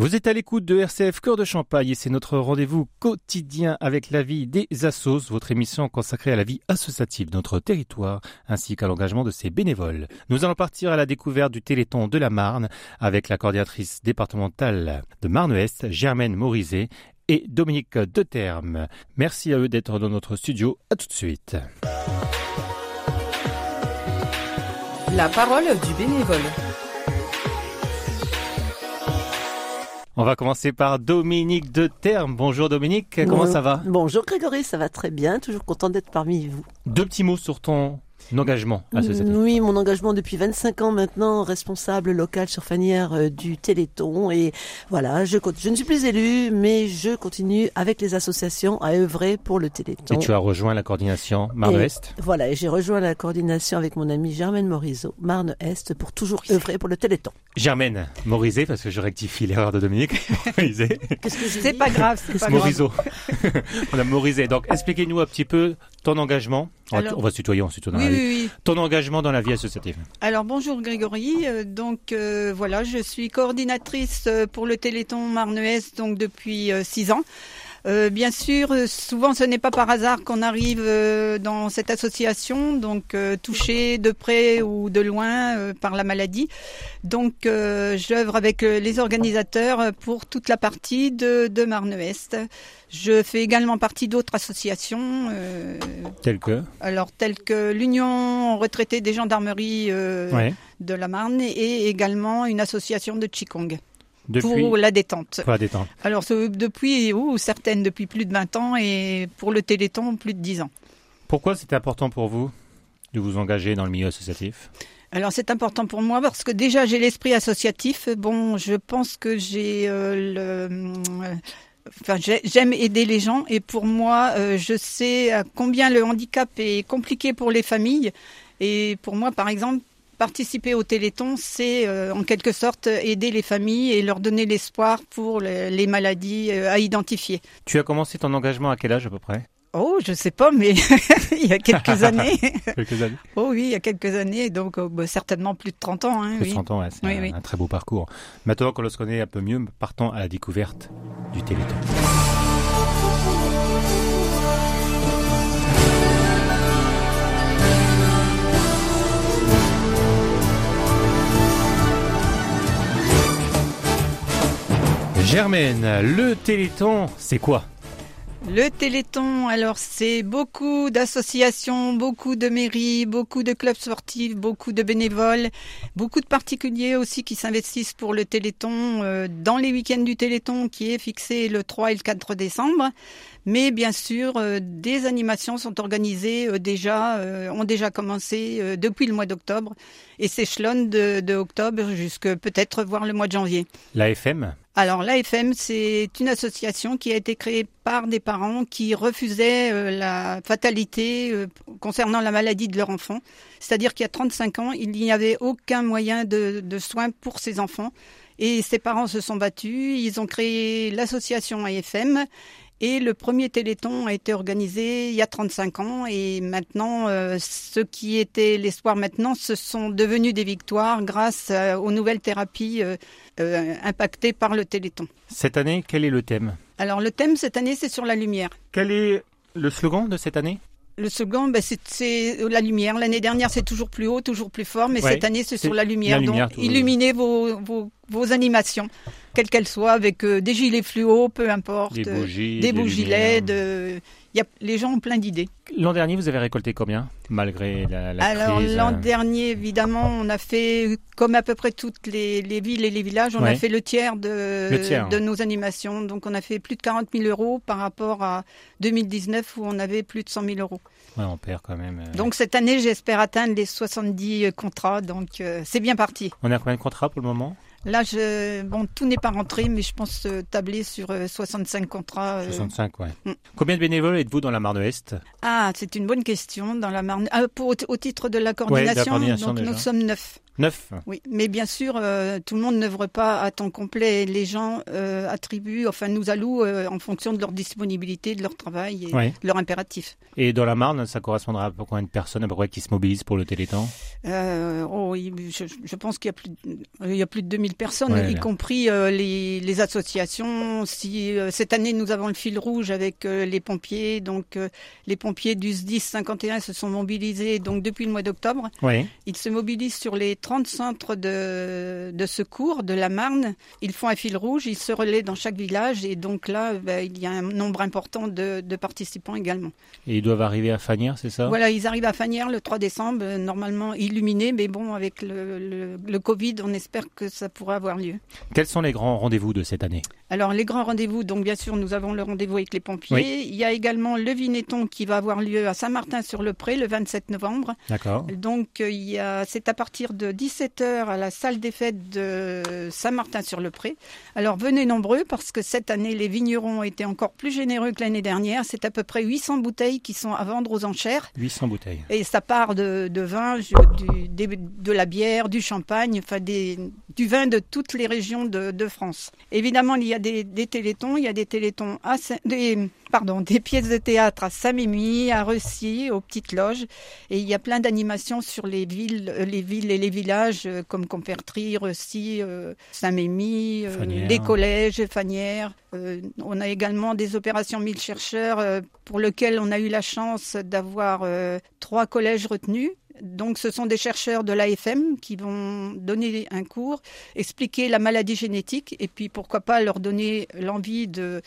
Vous êtes à l'écoute de RCF Cœur de Champagne et c'est notre rendez-vous quotidien avec la vie des assos, votre émission consacrée à la vie associative de notre territoire ainsi qu'à l'engagement de ses bénévoles. Nous allons partir à la découverte du Téléthon de la Marne avec la coordinatrice départementale de Marne-Ouest, Germaine Morizet et Dominique Determe. Merci à eux d'être dans notre studio. À tout de suite. La parole du bénévole. On va commencer par Dominique Determe. Bonjour Dominique, comment ça va? Bonjour Grégory, ça va très bien, toujours content d'être parmi vous. Deux petits mots sur ton engagement associatif. Oui, mon engagement depuis 25 ans maintenant, responsable local sur Fanière euh, du Téléthon. Et voilà, je, je ne suis plus élu, mais je continue avec les associations à œuvrer pour le Téléthon. Et tu as rejoint la coordination Marne-Ouest Voilà, et j'ai rejoint la coordination avec mon ami Germaine Morizot, Marne-Est, pour toujours œuvrer pour le Téléthon. Germaine Morizet, parce que je rectifie l'erreur de Dominique. Morizet. Qu'est-ce que j'ai C'est pas grave, c'est pas grave. Morizot. on a Morizet. Donc, expliquez-nous un petit peu ton engagement. On va, Alors- on va se tutoyer on a Oui, la vie. oui, oui. Ton engagement dans la vie associative. Alors bonjour Grégory. Euh, donc euh, voilà, je suis coordinatrice euh, pour le Téléthon Marne-Est donc depuis euh, six ans. Euh, bien sûr, euh, souvent ce n'est pas par hasard qu'on arrive euh, dans cette association, donc euh, touché de près ou de loin euh, par la maladie. Donc euh, j'œuvre avec les organisateurs pour toute la partie de, de Marne-Est. Je fais également partie d'autres associations. euh, Tel que. alors telles que l'Union retraitée des gendarmeries euh, Ouais. de la Marne et également une association de Qigong Depuis. pour la détente. Pour la détente. Alors depuis, ou certaines depuis plus de 20 ans et pour le Téléthon plus de 10 ans. Pourquoi c'était important pour vous de vous engager dans le milieu associatif? Alors c'est important pour moi parce que déjà j'ai l'esprit associatif. Bon, je pense que j'ai euh, le... Enfin, j'ai- j'aime aider les gens et pour moi, euh, je sais combien le handicap est compliqué pour les familles. Et pour moi, par exemple, participer au Téléthon, c'est euh, en quelque sorte aider les familles et leur donner l'espoir pour les, les maladies euh, à identifier. Tu as commencé ton engagement à quel âge à peu près? Oh, je sais pas, mais il y a quelques années. Quelques années. Oh oui, il y a quelques années, donc euh, bah, certainement plus de 30 ans. Hein, Plus de oui. 30 ans, ouais, c'est Oui, un, oui. un très beau parcours. Maintenant qu'on le connaît un peu mieux, partons à la découverte du Téléthon. Germaine, le Téléthon, c'est quoi? Le Téléthon, alors c'est beaucoup d'associations, beaucoup de mairies, beaucoup de clubs sportifs, beaucoup de bénévoles, beaucoup de particuliers aussi qui s'investissent pour le Téléthon euh, dans les week-ends du Téléthon qui est fixé le 3 et le 4 décembre. Mais bien sûr, euh, des animations sont organisées euh, déjà, ont déjà commencé depuis le mois d'octobre et s'échelonnent de, de octobre jusque peut-être voir le mois de janvier. La FM Alors l'AFM, c'est une association qui a été créée par des parents qui refusaient euh, la fatalité euh, concernant la maladie de leur enfant. C'est-à-dire qu'il y a 35 ans, il n'y avait aucun moyen de, de soins pour ces enfants. Et ces parents se sont battus, ils ont créé l'association AFM. Et le premier téléthon a été organisé il y a 35 ans et maintenant, euh, ce qui était l'espoir maintenant, ce sont devenus des victoires grâce euh, aux nouvelles thérapies euh, impactées par le téléthon. Cette année, quel est le thème? Alors le thème cette année, c'est sur la lumière. Quel est le slogan de cette année? Le second, ben, c'est- la lumière. L'année dernière, c'est toujours plus haut, toujours plus fort, mais Ouais, cette année, c'est sur la lumière. la lumière, Donc, illuminez vos, vos, vos animations, quelles qu'elles soient, avec euh, des gilets fluo, peu importe, Des euh, bougies, des des bougies lumières. LED. euh, il y a, les gens ont plein d'idées. L'an dernier, vous avez récolté combien Malgré la, la Alors crise l'an euh, dernier, évidemment, on a fait, comme à peu près toutes les, les villes et les villages, on Ouais. a fait le tiers, de, Le tiers. de nos animations. Donc on a fait plus de 40 000 euros par rapport à 2019 où on avait plus de 100 000 euros. Ouais, on perd quand même. euh. Donc cette année, j'espère atteindre les 70 contrats. Donc euh, c'est bien parti. On a combien de contrats pour le moment? Là, je, bon, tout n'est pas rentré, mais je pense euh, tabler sur euh, 65 contrats. euh. 65, ouais. Mm. Combien de bénévoles êtes-vous dans la Marne-Ouest Ah, c'est une bonne question. Dans la Marne, ah, pour, au, titre de la coordination, coordination donc nous sommes neuf. Neuf Oui, mais bien sûr, euh, tout le monde n'œuvre pas à temps complet. Les gens euh, attribuent, enfin nous allouent euh, en fonction de leur disponibilité, de leur travail et de leur impératif. Et dans la Marne, ça correspondra à combien de personnes à peu près qui se mobilisent pour le Téléthon? Oh, je, je pense qu'il y a plus, de- il y a plus de 2000 personnes, Ouais, y compris les, les associations. Si cette année nous avons le fil rouge avec les pompiers, donc les pompiers du SDIS 51 se sont mobilisés donc depuis le mois d'octobre. Ils se mobilisent sur les 30 centres de, de secours de la Marne. Ils font un fil rouge, ils se relaient dans chaque village et donc là, ben, il y a un nombre important de, de participants également. Et ils doivent arriver à Fanière, c'est ça? Voilà, ils arrivent à Fanière le 3 décembre, euh, normalement illuminés, mais bon, avec le, le, le Covid, on espère que ça pourra avoir lieu. Quels sont les grands rendez-vous de cette année? Alors, les grands rendez-vous, donc bien sûr, nous avons le rendez-vous avec les pompiers. Oui. Il y a également le Vinetton qui va avoir lieu à Saint-Martin-sur-le-Pré le 27 novembre. D'accord. Donc, euh, il y a, c'est à partir de 17h à la salle des fêtes de Saint-Martin-sur-le-Pré. Alors, venez nombreux parce que cette année, les vignerons ont été encore plus généreux que l'année dernière. C'est à peu près 800 bouteilles qui sont à vendre aux enchères. 800 bouteilles. Et ça part de, de vin, du, de la bière, du champagne, enfin des, du vin de toutes les régions de, de France. Évidemment, il y a des, des télétons, il y a des télétons à Saint- des, pardon, des pièces de théâtre à Saint-Mémy, à Ressy, aux petites loges, et il y a plein d'animations sur les villes, euh, les villes et les villages euh, comme Compertry, Ressy, euh, Saint-Mémy, des collèges, Fanière. Euh, on a également des opérations 1000 chercheurs pour lesquelles on a eu la chance d'avoir trois collèges retenus. Donc, ce sont des chercheurs de l'AFM qui vont donner un cours, expliquer la maladie génétique et puis pourquoi pas leur donner l'envie de,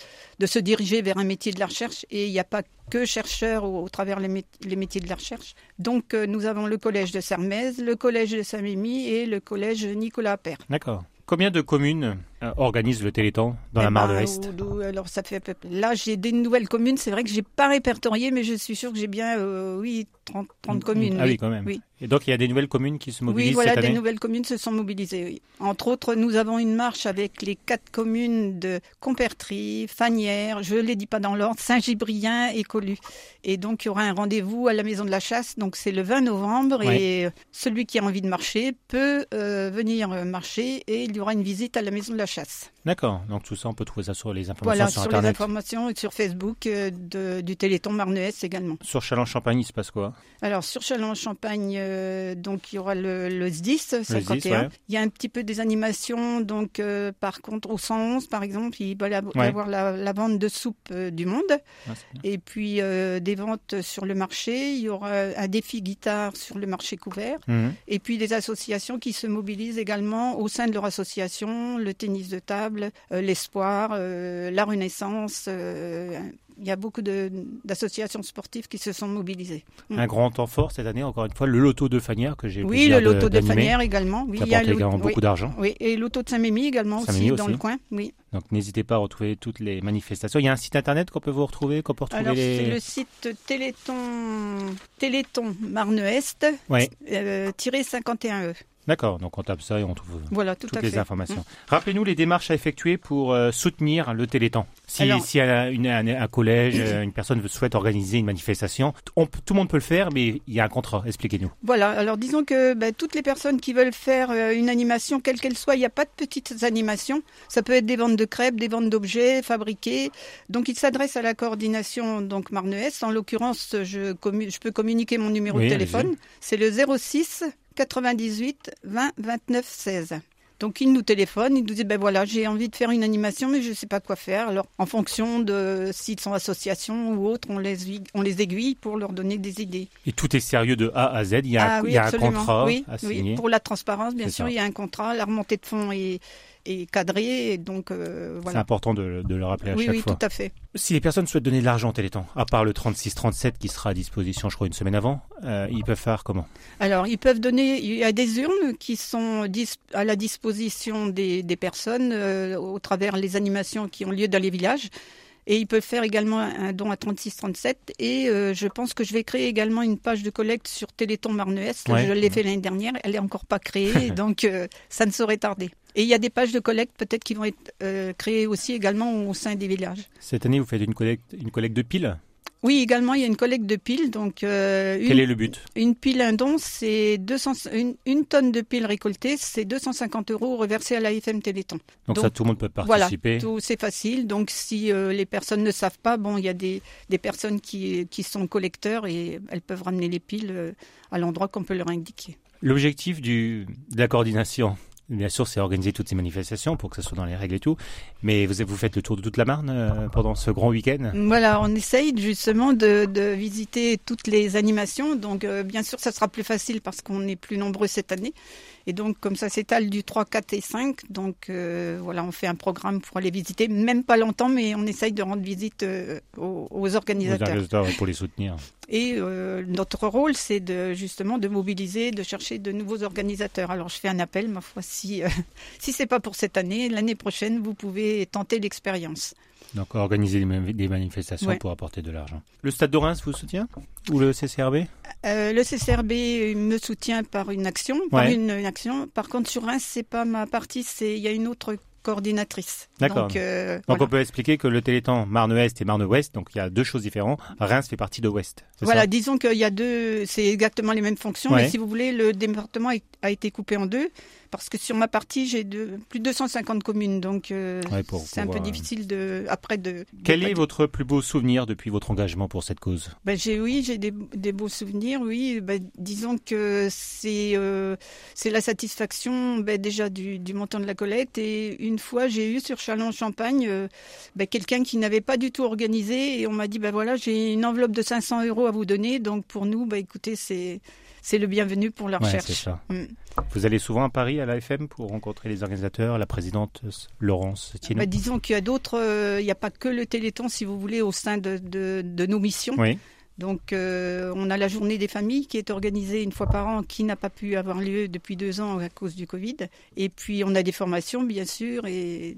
se diriger vers un métier de la recherche. Et il n'y a pas que chercheurs au, travers les, mét- les métiers de la recherche. Donc, euh, nous avons le collège de Sermez, le collège de Saint-Mémy et le collège Nicolas Appert. D'accord. Combien de communes euh, organisent le Téléthon dans Eh la Mare de ben, l'Est ou- ou- Alors ça fait là j'ai des nouvelles communes. C'est vrai que j'ai pas répertorié, mais je suis sûre que j'ai bien euh, oui 30, 30 communes. Ah oui, quand même. Oui. Et donc il y a des nouvelles communes qui se mobilisent Oui, voilà, cette des nouvelles communes se sont mobilisées. oui. Entre autres, nous avons une marche avec les quatre communes de Compertry, Fanière, je ne les dis pas dans l'ordre, Saint-Gibrien et Colu. Et donc, il y aura un rendez-vous à la Maison de la Chasse. Donc, c'est le 20 novembre. Et euh, celui qui a envie de marcher peut euh, venir euh, marcher et il y aura une visite à la Maison de la Chasse. delicious. D'accord. Donc tout ça, on peut trouver ça sur les informations Voilà, sur, sur, les informations et sur Facebook euh, de- du Téléthon Marneès également. Sur Châlons-Champagne, il se passe quoi? Alors sur Châlons-Champagne, euh, donc il y aura le, le SDIS 51. ouais. Il y a un petit peu des animations, donc euh, par contre au 111 par exemple, il va y avoir Ouais. la, la vente de soupe du monde Ah, et puis des ventes sur le marché. Il y aura un défi guitare sur le marché couvert Mhm. et puis des associations qui se mobilisent également au sein de leur association, le tennis de table, euh, l'espoir, euh, la renaissance. euh, il y a beaucoup de- d'associations sportives qui se sont mobilisées. Mm. Un grand temps fort cette année, encore une fois, le loto de Fanière que j'ai Oui, le loto de, d'animer, Fanière également. Oui, il y a également oui, beaucoup d'argent. oui, et l'auto de Saint-Mémy également aussi, dans le coin. Oui. Donc n'hésitez pas à retrouver toutes les manifestations. Il y a un site internet qu'on peut vous retrouver, qu'on peut retrouver Alors, les... c'est le site Téléthon, Téléthon Marne-Est, Ouais. euh, tiré 51E. D'accord, donc on tape ça et on trouve Voilà, tout toutes les fait. Informations. Rappelez-nous les démarches à effectuer pour euh, soutenir le Téléthon. Si, Alors- si un, une- un- un collège, euh, une personne souhaite organiser une manifestation, on tout le monde peut le faire, mais il y a un contrat. Expliquez-nous. Voilà, alors disons que ben, toutes les personnes qui veulent faire euh, une animation, quelle qu'elle soit, il n'y a pas de petites animations. Ça peut être des ventes de crêpes, des ventes d'objets fabriqués. Donc il s'adresse à la coordination donc Marne-Est. En l'occurrence, je, commu- je peux communiquer mon numéro Oui, de téléphone. C'est le 06 98 20 29 16. Donc il nous téléphone, il nous dit ben voilà j'ai envie de faire une animation mais je ne sais pas quoi faire. Alors en fonction de s'ils sont associations ou autres, on les, aiguille- on les aiguille pour leur donner des idées. Et tout est sérieux de A à Z? Il y a, un, Ah il oui, y a un absolument. contrat oui, à oui, pour la transparence, bien sûr, ça. il y a un contrat. La remontée de fonds est, et donc euh, C'est voilà. important de, de le rappeler à Oui, chaque oui, fois. tout à fait. Si les personnes souhaitent donner de l'argent au Téléthon, à part le 36-37 qui sera à disposition, je crois, une semaine avant, euh, ils peuvent faire comment? Alors, ils peuvent donner. Il y a des urnes qui sont à la disposition des, des personnes euh, au travers les animations qui ont lieu dans les villages. Et ils peuvent faire également un don à 3637. Et euh, je pense que je vais créer également une page de collecte sur Téléthon Marne-Est. Ouais. Je l'ai fait l'année dernière. Elle est encore pas créée, donc euh, ça ne saurait tarder. Et il y a des pages de collecte peut-être qui vont être euh, créées aussi également au sein des villages. Cette année, vous faites une collecte, une collecte de piles? Oui, également, il y a une collecte de piles. Donc, euh, Quel est le but? Une pile, un don, c'est 200, une, une, tonne de piles récoltées, c'est 250 euros reversés à l'AFM Téléthon. Donc, donc, ça, tout le monde peut participer. Voilà, c'est facile. Donc, si euh, les personnes ne savent pas, bon, il y a des, des personnes qui, qui sont collecteurs et elles peuvent ramener les piles euh, à l'endroit qu'on peut leur indiquer. L'objectif de la coordination, Bien sûr, c'est organiser toutes ces manifestations pour que ce soit dans les règles et tout. Mais vous, vous faites le tour de toute la Marne euh, pendant ce grand week-end? Voilà, on essaye justement de, visiter toutes les animations. Donc, euh, bien sûr, ça sera plus facile parce qu'on est plus nombreux cette année. Et donc, comme ça s'étale du 3, 4 et 5, donc euh, voilà, on fait un programme pour aller visiter, même pas longtemps, mais on essaye de rendre visite euh, aux, aux, organisateurs. Aux pour les soutenir. Et euh, notre rôle, c'est de justement de mobiliser, de chercher de nouveaux organisateurs. Alors, je fais un appel, ma foi, si si c'est pas pour cette année, l'année prochaine, vous pouvez tenter l'expérience. Donc organiser des manifestations ouais. pour apporter de l'argent. Le Stade de Reims vous soutient Ou le CCRB euh, Le CCRB me soutient par une action, par ouais. une, une, action. Par contre, sur Reims, c'est pas ma partie, c'est il y a une autre coordinatrice. D'accord. Donc, euh, donc voilà. on peut expliquer que le Téléthon Marne-Ouest et Marne-Ouest, donc il y a deux choses différentes. Reims fait partie de Ouest. Voilà, disons qu'il y a deux, c'est exactement les mêmes fonctions, ouais. mais si vous voulez, le département a été coupé en deux parce que sur ma partie, j'ai de, plus de 250 communes, donc euh, ouais, c'est un peu euh... difficile de après de. Quel de est votre plus beau souvenir depuis votre engagement pour cette cause? Ben, j'ai oui, j'ai des, des, beaux souvenirs, oui. Ben, disons que c'est c'est la satisfaction ben, déjà du, du, montant de la collecte et une fois j'ai eu sur Chalon-Champagne euh, ben, quelqu'un qui n'avait pas du tout organisé et on m'a dit ben voilà j'ai une enveloppe de 500 euros à vous donner donc pour nous ben écoutez c'est c'est le bienvenu pour la recherche. Ouais, ça. Mm. Vous allez souvent à Paris à l'AFM pour rencontrer les organisateurs, la présidente Laurence Tino bah, Disons qu'il y a d'autres, euh, il n'y a pas que le Téléthon, si vous voulez, au sein de, de, de nos missions. Oui. Donc, euh, on a la journée des familles qui est organisée une fois par an, qui n'a pas pu avoir lieu depuis deux ans à cause du Covid. Et puis, on a des formations, bien sûr, et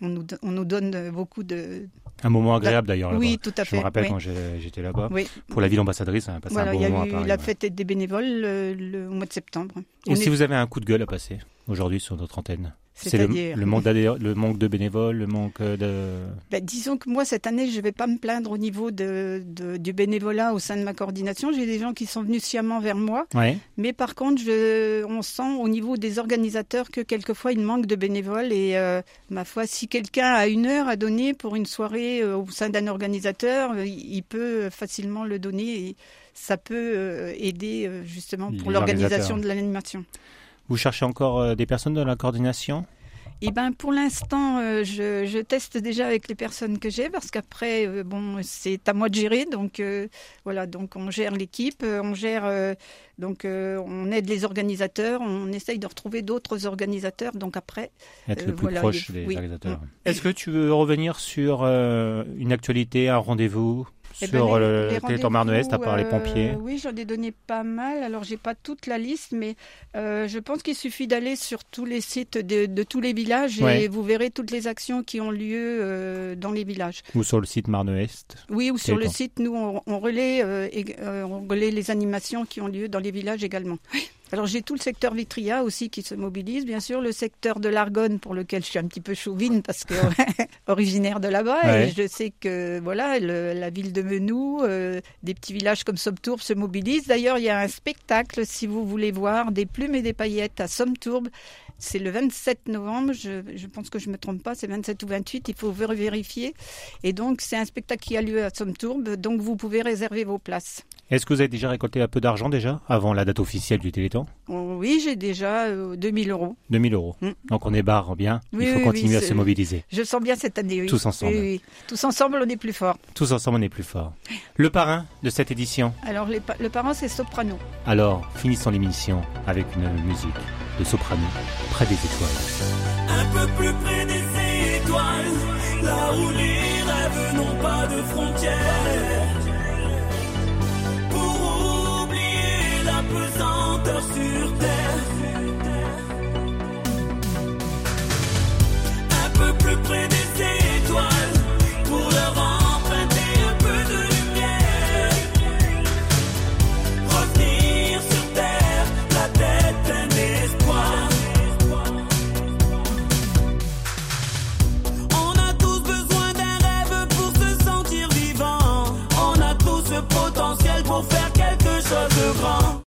on nous, on nous donne beaucoup de, un moment agréable d'ailleurs. Oui, tout à fait. Je me rappelle oui. quand j'étais là-bas. Oui. Pour la ville ambassadrice, on a passé voilà, un bon il y a moment eu à Paris, la ouais. fête des bénévoles le, le, au mois de septembre. Et on si est... vous avez un coup de gueule à passer aujourd'hui sur notre antenne c'est le, le, manque le manque de bénévoles, le manque de... Ben, disons que moi, cette année, je ne vais pas me plaindre au niveau de, de, du bénévolat au sein de ma coordination. J'ai des gens qui sont venus sciemment vers moi. Ouais. Mais par contre, je, on sent au niveau des organisateurs que quelquefois, il manque de bénévoles. Et euh, ma foi, si quelqu'un a une heure à donner pour une soirée euh, au sein d'un organisateur, il peut facilement le donner. Et ça peut euh, aider justement pour l'organisation de l'animation. Vous cherchez encore euh, des personnes dans la coordination? Eh ben, pour l'instant, euh, je, je, teste déjà avec les personnes que j'ai parce qu'après, euh, bon, c'est à moi de gérer. Donc euh, voilà, donc on gère l'équipe, on gère, euh, donc on aide les organisateurs, on essaye de retrouver d'autres organisateurs. Donc après, être le plus voilà, proche des oui. organisateurs. Est-ce que tu veux revenir sur une actualité, un rendez-vous? Eh sur ben, le territoire Marne-Est, à part les pompiers euh, Oui, j'en ai donné pas mal. Alors, j'ai pas toute la liste, mais euh, je pense qu'il suffit d'aller sur tous les sites de, de tous les villages ouais. et vous verrez toutes les actions qui ont lieu euh, dans les villages. Ou sur le site Marne-Est Oui, ou sur le site, nous, on, on relaie, et, on relaie les animations qui ont lieu dans les villages également. Alors j'ai tout le secteur Vitria aussi qui se mobilise, bien sûr, le secteur de l'Argonne pour lequel je suis un petit peu chauvine parce que originaire de là-bas ouais. et je sais que voilà le, la ville de Menou, euh, des petits villages comme Somtourbe se mobilisent. D'ailleurs, il y a un spectacle si vous voulez voir des plumes et des paillettes à Somtourbe. C'est le 27 novembre, je, je, pense que je ne me trompe pas, c'est 27 ou 28, il faut vérifier. Et donc, c'est un spectacle qui a lieu à Somtourbe, donc vous pouvez réserver vos places. Est-ce que vous avez déjà récolté un peu d'argent déjà, avant la date officielle du Téléthon? Oh, Oui, j'ai déjà euh, 2000 euros. 2000 euros. Mm. Donc on est barre bien, oui, il faut oui, continuer oui, à se mobiliser. Je sens bien cette année, oui. Tous ensemble. Oui, Tous ensemble, on est plus fort. Tous ensemble, on est plus fort. Le parrain de cette édition? Alors, les, le parrain, c'est Soprano. Alors, finissons l'émission avec une musique de soprano, près des étoiles. Un peu plus près des étoiles, là où les rêves n'ont pas de frontières. Sur terre.